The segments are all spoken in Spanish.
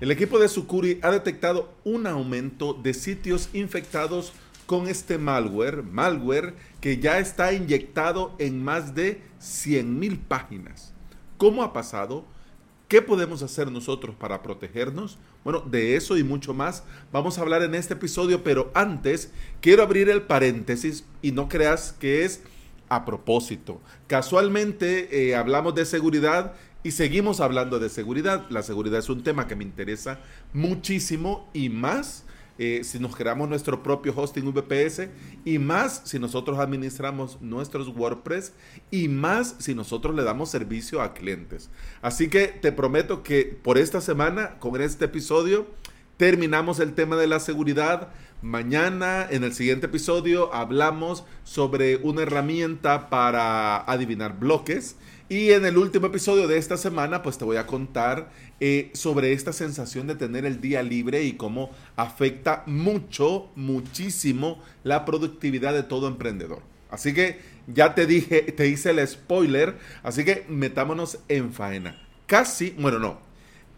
El equipo de Sucuri ha detectado un aumento de sitios infectados con este malware, malware que ya está inyectado en más de 100.000 páginas. ¿Cómo ha pasado? ¿Qué podemos hacer nosotros para protegernos? Bueno, de eso y mucho más vamos a hablar en este episodio, pero antes quiero abrir el paréntesis y no creas que es a propósito. Casualmente eh, hablamos de seguridad y seguimos hablando de seguridad. La seguridad es un tema que me interesa muchísimo y más eh, si nos creamos nuestro propio hosting VPS y más si nosotros administramos nuestros WordPress y más si nosotros le damos servicio a clientes. Así que te prometo que por esta semana, con este episodio, terminamos el tema de la seguridad. Mañana, en el siguiente episodio, hablamos sobre una herramienta para adivinar bloques. Y en el último episodio de esta semana, pues te voy a contar eh, sobre esta sensación de tener el día libre y cómo afecta mucho, muchísimo la productividad de todo emprendedor. Así que ya te dije, te hice el spoiler, así que metámonos en faena. Casi, bueno, no,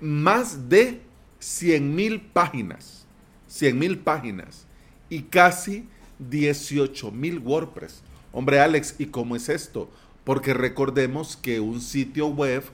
más de 100 mil páginas, 100 mil páginas y casi 18 mil WordPress. Hombre Alex, ¿y cómo es esto? Porque recordemos que un sitio web,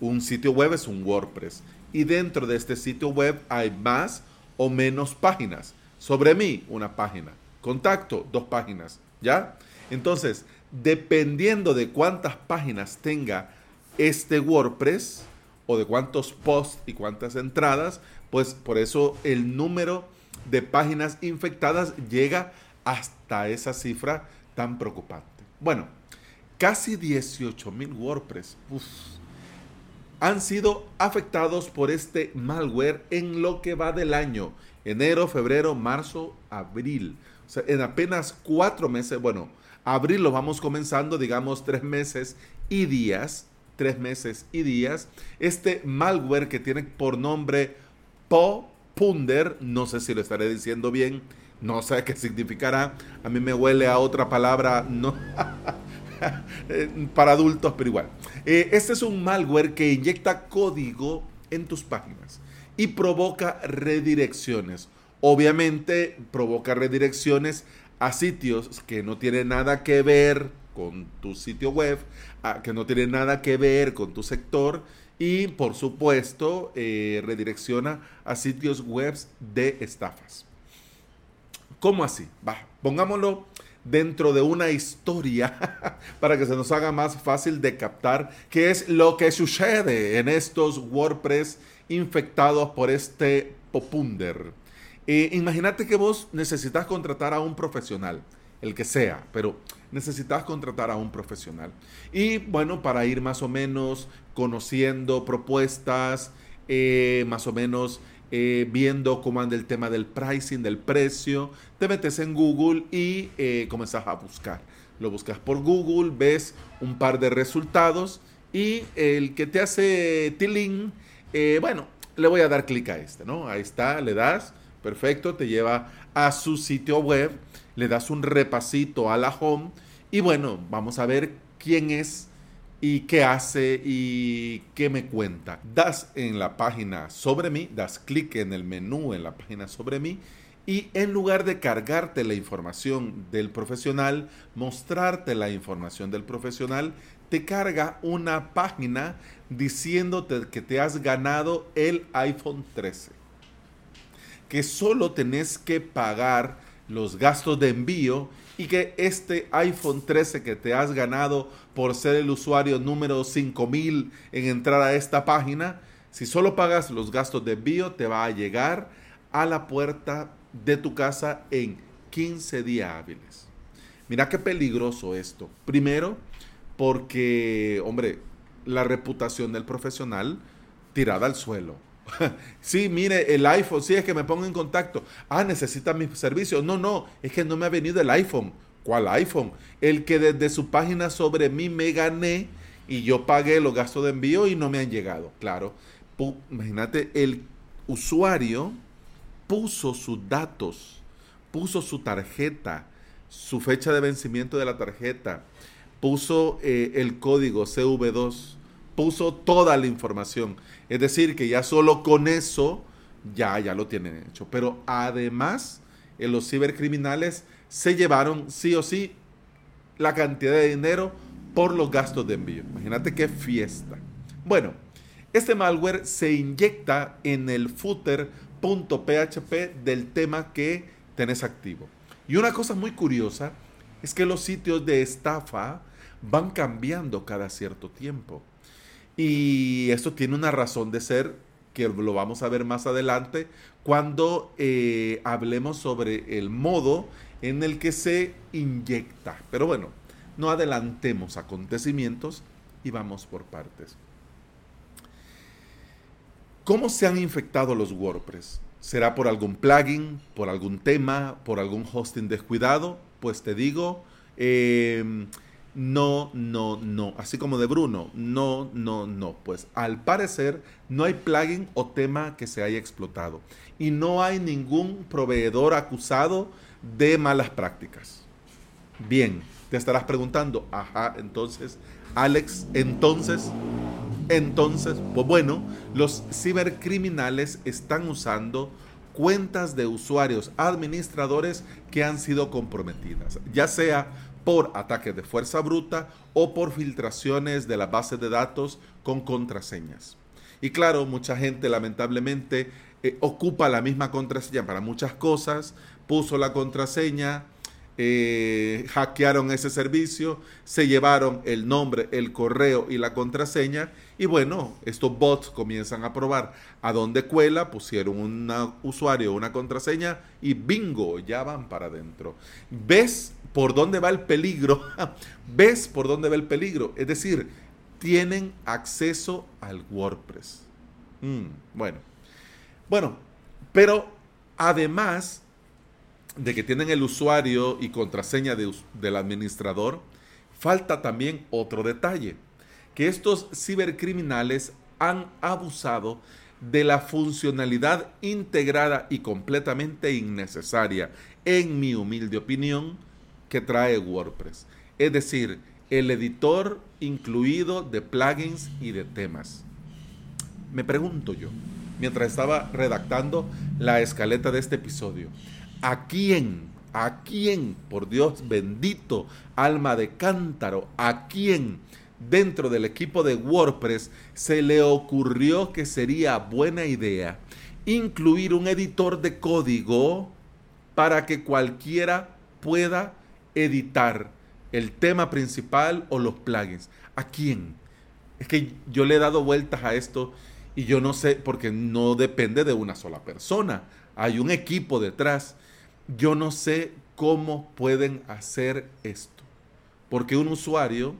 un sitio web es un WordPress. Y dentro de este sitio web hay más o menos páginas. Sobre mí, una página. Contacto, dos páginas. ¿Ya? Entonces, dependiendo de cuántas páginas tenga este WordPress, o de cuántos posts y cuántas entradas, pues por eso el número de páginas infectadas llega hasta esa cifra tan preocupante. Bueno, casi 18 mil WordPress han sido afectados por este malware en lo que va del año. Enero, febrero, marzo, abril. O sea, en apenas cuatro meses, bueno, abril lo vamos comenzando, digamos, tres meses y días, tres meses y días. Este malware que tiene por nombre Popunder, no sé si lo estaré diciendo bien, no sé qué significará. A mí me huele a otra palabra, no. para adultos, pero igual. Eh, este es un malware que inyecta código en tus páginas y provoca redirecciones. Obviamente provoca redirecciones a sitios que no tienen nada que ver con tu sitio web, que no tienen nada que ver con tu sector y por supuesto eh, redirecciona a sitios web de estafas. ¿Cómo así? Va, pongámoslo dentro de una historia para que se nos haga más fácil de captar qué es lo que sucede en estos WordPress infectados por este popunder. Eh, imagínate que vos necesitas contratar a un profesional, el que sea, pero necesitas contratar a un profesional. Y bueno, para ir más o menos conociendo propuestas, eh, más o menos eh, viendo cómo anda el tema del pricing, del precio, te metes en Google y eh, a buscar. Lo buscas por Google, ves un par de resultados y el que te hace tilín, eh, bueno, le voy a dar clic a este, ¿no? Ahí está, le das, perfecto, te lleva a su sitio web, le das un repasito a la home y bueno, vamos a ver quién es y qué hace y qué me cuenta. Das en la página sobre mí, das clic en el menú en la página sobre mí y en lugar de cargarte la información del profesional, mostrarte la información del profesional, te carga una página diciéndote que te has ganado el iPhone 13. Que solo tenés que pagar los gastos de envío y que este iPhone 13 que te has ganado por ser el usuario número 5000 en entrar a esta página, si solo pagas los gastos de envío, te va a llegar a la puerta de tu casa en 15 días hábiles. Mira qué peligroso esto. Primero, porque, hombre, la reputación del profesional tirada al suelo. sí, mire, el iPhone, sí, es que me pongo en contacto. Ah, necesita mi servicio. No, no, es que no me ha venido el iPhone. ¿Cuál iPhone? El que desde su página sobre mí me gané y yo pagué los gastos de envío y no me han llegado. Claro, imagínate, el usuario puso sus datos, puso su tarjeta, su fecha de vencimiento de la tarjeta, puso eh, el código CV2, puso toda la información. Es decir, que ya solo con eso ya, ya lo tienen hecho. Pero además, en los cibercriminales se llevaron sí o sí la cantidad de dinero por los gastos de envío. Imagínate qué fiesta. Bueno, este malware se inyecta en el footer.php del tema que tenés activo. Y una cosa muy curiosa es que los sitios de estafa van cambiando cada cierto tiempo. Y esto tiene una razón de ser que lo vamos a ver más adelante cuando eh, hablemos sobre el modo en el que se inyecta. Pero bueno, no adelantemos acontecimientos y vamos por partes. ¿Cómo se han infectado los WordPress? ¿Será por algún plugin, por algún tema, por algún hosting descuidado? Pues te digo, em, no, no, no. Así como de Bruno, no, no, no. Pues al parecer no hay plugin o tema que se haya explotado. Y no hay ningún proveedor acusado de malas prácticas. Bien, te estarás preguntando, ajá, entonces, Alex, entonces, entonces, pues bueno, los cibercriminales están usando cuentas de usuarios administradores que han sido comprometidas, ya sea por ataques de fuerza bruta o por filtraciones de la base de datos con contraseñas. Y claro, mucha gente lamentablemente eh, ocupa la misma contraseña para muchas cosas, puso la contraseña, eh, hackearon ese servicio, se llevaron el nombre, el correo y la contraseña y bueno, estos bots comienzan a probar a dónde cuela, pusieron un usuario, una contraseña y bingo, ya van para adentro. ¿Ves por dónde va el peligro? ¿Ves por dónde va el peligro? Es decir, tienen acceso al WordPress. Mm, bueno, bueno, pero además de que tienen el usuario y contraseña del administrador, falta también otro detalle, que estos cibercriminales han abusado de la funcionalidad integrada y completamente innecesaria, en mi humilde opinión, que trae WordPress. Es decir, el editor incluido de plugins y de temas. Me pregunto yo, mientras estaba redactando la escaleta de este episodio, ¿A quién? ¿A quién? Por Dios bendito, alma de cántaro, ¿a quién? Dentro del equipo de WordPress se le ocurrió que sería buena idea incluir un editor de código para que cualquiera pueda editar el tema principal o los plugins. ¿A quién? Es que yo le he dado vueltas a esto y yo no sé, porque no depende de una sola persona. Hay un equipo detrás yo no sé cómo pueden hacer esto. Porque un usuario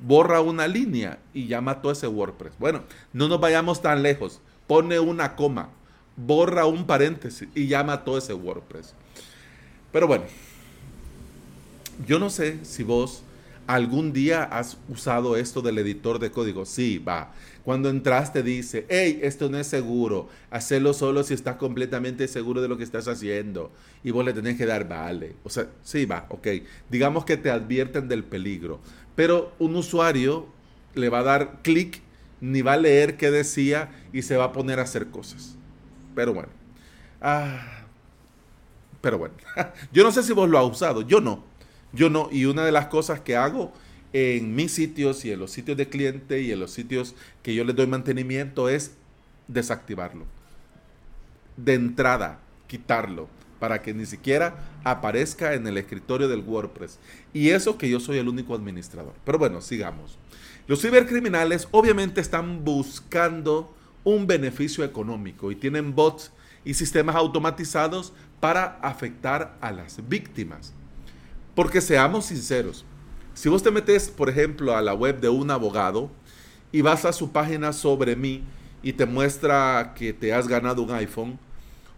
borra una línea y ya mató ese WordPress. Bueno, no nos vayamos tan lejos. Pone una coma, borra un paréntesis y ya mató ese WordPress. Pero bueno, yo no sé si vos algún día has usado esto del editor de código. Sí, va. Cuando entraste dice, hey, esto no es seguro, hacelo solo si estás completamente seguro de lo que estás haciendo. Y vos le tenés que dar vale. O sea, sí, va, ok. Digamos que te advierten del peligro. Pero un usuario le va a dar clic, ni va a leer qué decía y se va a poner a hacer cosas. Pero bueno. Ah, pero bueno. yo no sé si vos lo has usado. Yo no. Yo no. Y una de las cosas que hago en mis sitios y en los sitios de cliente y en los sitios que yo les doy mantenimiento es desactivarlo. De entrada, quitarlo para que ni siquiera aparezca en el escritorio del WordPress. Y eso que yo soy el único administrador. Pero bueno, sigamos. Los cibercriminales obviamente están buscando un beneficio económico y tienen bots y sistemas automatizados para afectar a las víctimas. Porque seamos sinceros, si vos te metes, por ejemplo, a la web de un abogado y vas a su página sobre mí y te muestra que te has ganado un iPhone,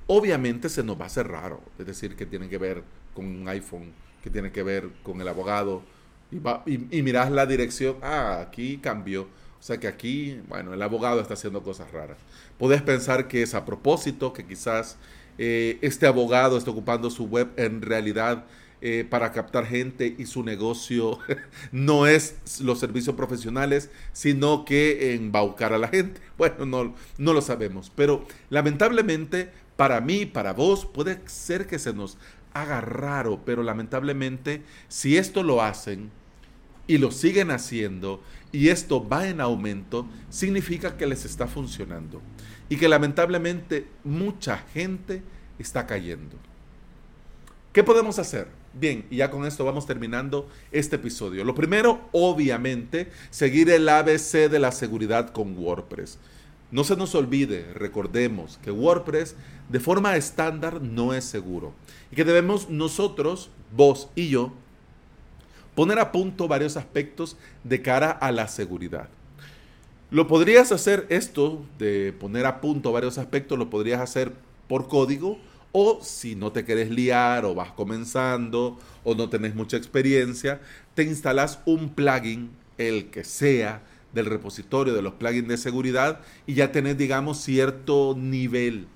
obviamente se nos va a hacer raro. Es decir, que tiene que ver con un iPhone, que tiene que ver con el abogado. Y, miras la dirección, ah, aquí cambió. O sea que aquí, bueno, el abogado está haciendo cosas raras. Puedes pensar que es a propósito, que quizás eh, este abogado está ocupando su web en realidad eh, para captar gente y su negocio no es los servicios profesionales, sino que embaucar a la gente. Bueno, no, no lo sabemos, pero lamentablemente para mí, para vos, puede ser que se nos haga raro, pero lamentablemente si esto lo hacen y lo siguen haciendo y esto va en aumento, significa que les está funcionando y que lamentablemente mucha gente está cayendo. ¿Qué podemos hacer? Bien, y ya con esto vamos terminando este episodio. Lo primero, obviamente, seguir el ABC de la seguridad con WordPress. No se nos olvide, recordemos que WordPress de forma estándar no es seguro y que debemos nosotros, vos y yo, poner a punto varios aspectos de cara a la seguridad. Lo podrías hacer esto de poner a punto varios aspectos, lo podrías hacer por código o si no te quieres liar o vas comenzando o no tenés mucha experiencia, te instalas un plugin, el que sea, del repositorio de los plugins de seguridad y ya tenés, digamos, cierto nivel.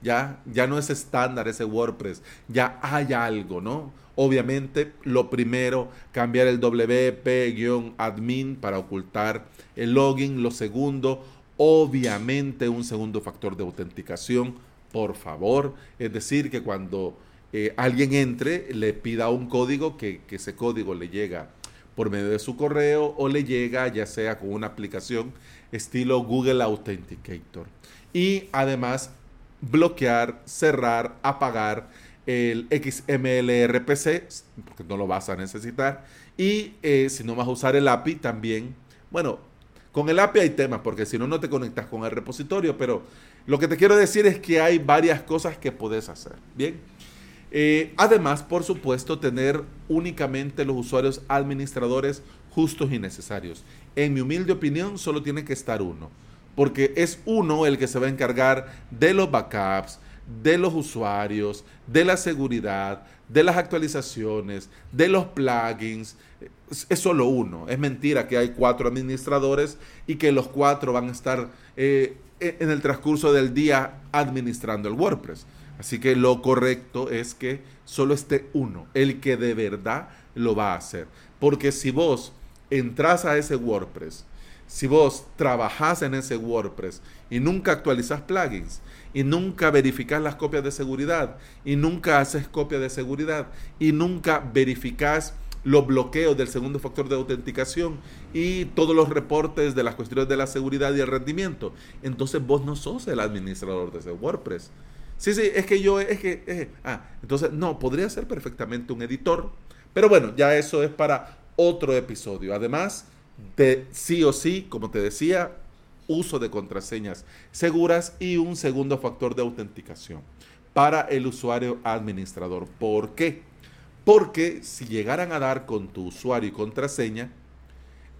Ya, ya no es estándar ese WordPress, ya hay algo, ¿no? Obviamente, lo primero, cambiar el WP-admin para ocultar el login. Lo segundo, obviamente, un segundo factor de autenticación por favor. Es decir, que cuando eh, alguien entre, le pida un código, que, que ese código le llega por medio de su correo o le llega ya sea con una aplicación estilo Google Authenticator. Y además bloquear, cerrar, apagar el XMLRPC, porque no lo vas a necesitar. Y eh, si no vas a usar el API también, bueno, con el API hay temas, porque si no, no te conectas con el repositorio, pero lo que te quiero decir es que hay varias cosas que puedes hacer. Bien. Eh, además, por supuesto, tener únicamente los usuarios administradores justos y necesarios. En mi humilde opinión, solo tiene que estar uno, porque es uno el que se va a encargar de los backups, de los usuarios, de la seguridad, de las actualizaciones, de los plugins. Es, solo uno. Es mentira que hay cuatro administradores y que los cuatro van a estar eh, en el transcurso del día administrando el WordPress. Así que lo correcto es que solo esté uno, el que de verdad lo va a hacer. Porque si vos entras a ese WordPress, si vos trabajás en ese WordPress y nunca actualizás plugins, y nunca verificas las copias de seguridad, y nunca haces copia de seguridad, y nunca verificas los bloqueos del segundo factor de autenticación y todos los reportes de las cuestiones de la seguridad y el rendimiento, entonces vos no sos el administrador de ese WordPress. Sí, sí, es que yo, es que, ah, entonces, no, podría ser perfectamente un editor, pero bueno, ya eso es para otro episodio. Además de sí o sí, como te decía, uso de contraseñas seguras y un segundo factor de autenticación para el usuario administrador. ¿Por qué? Porque si llegaran a dar con tu usuario y contraseña,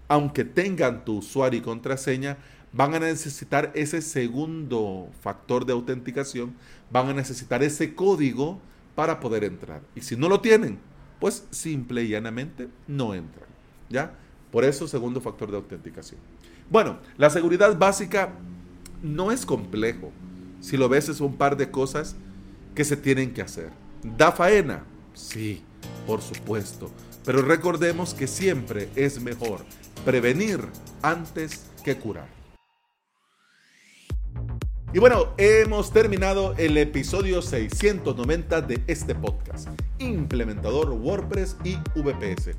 aunque tengan tu usuario y contraseña, van a necesitar ese segundo factor de autenticación, van a necesitar ese código para poder entrar. Y si no lo tienen, pues simple y llanamente no entran. ¿Ya? Por eso, segundo factor de autenticación. Bueno, la seguridad básica no es complejo. Si lo ves, es un par de cosas que se tienen que hacer. ¿Da faena? Sí, por supuesto. Pero recordemos que siempre es mejor prevenir antes que curar. Y bueno, hemos terminado el episodio 690 de este podcast, implementador WordPress y VPS.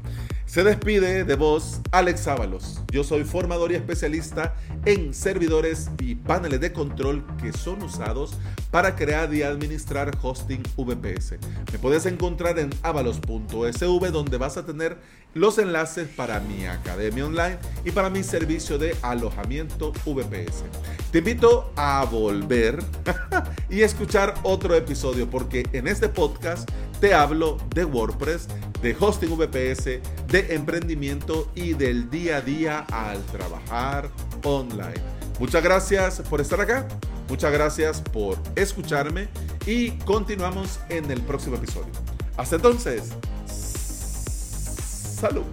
Se despide de vos Alex Ábalos. Yo soy formador y especialista en servidores y paneles de control que son usados para crear y administrar hosting VPS. Me puedes encontrar en avalos.sv donde vas a tener los enlaces para mi academia online y para mi servicio de alojamiento VPS. Te invito a volver y escuchar otro episodio porque en este podcast te hablo de WordPress, de hosting VPS, de emprendimiento y del día a día al trabajar online. Muchas gracias por estar acá, muchas gracias por escucharme y continuamos en el próximo episodio. Hasta entonces, salud.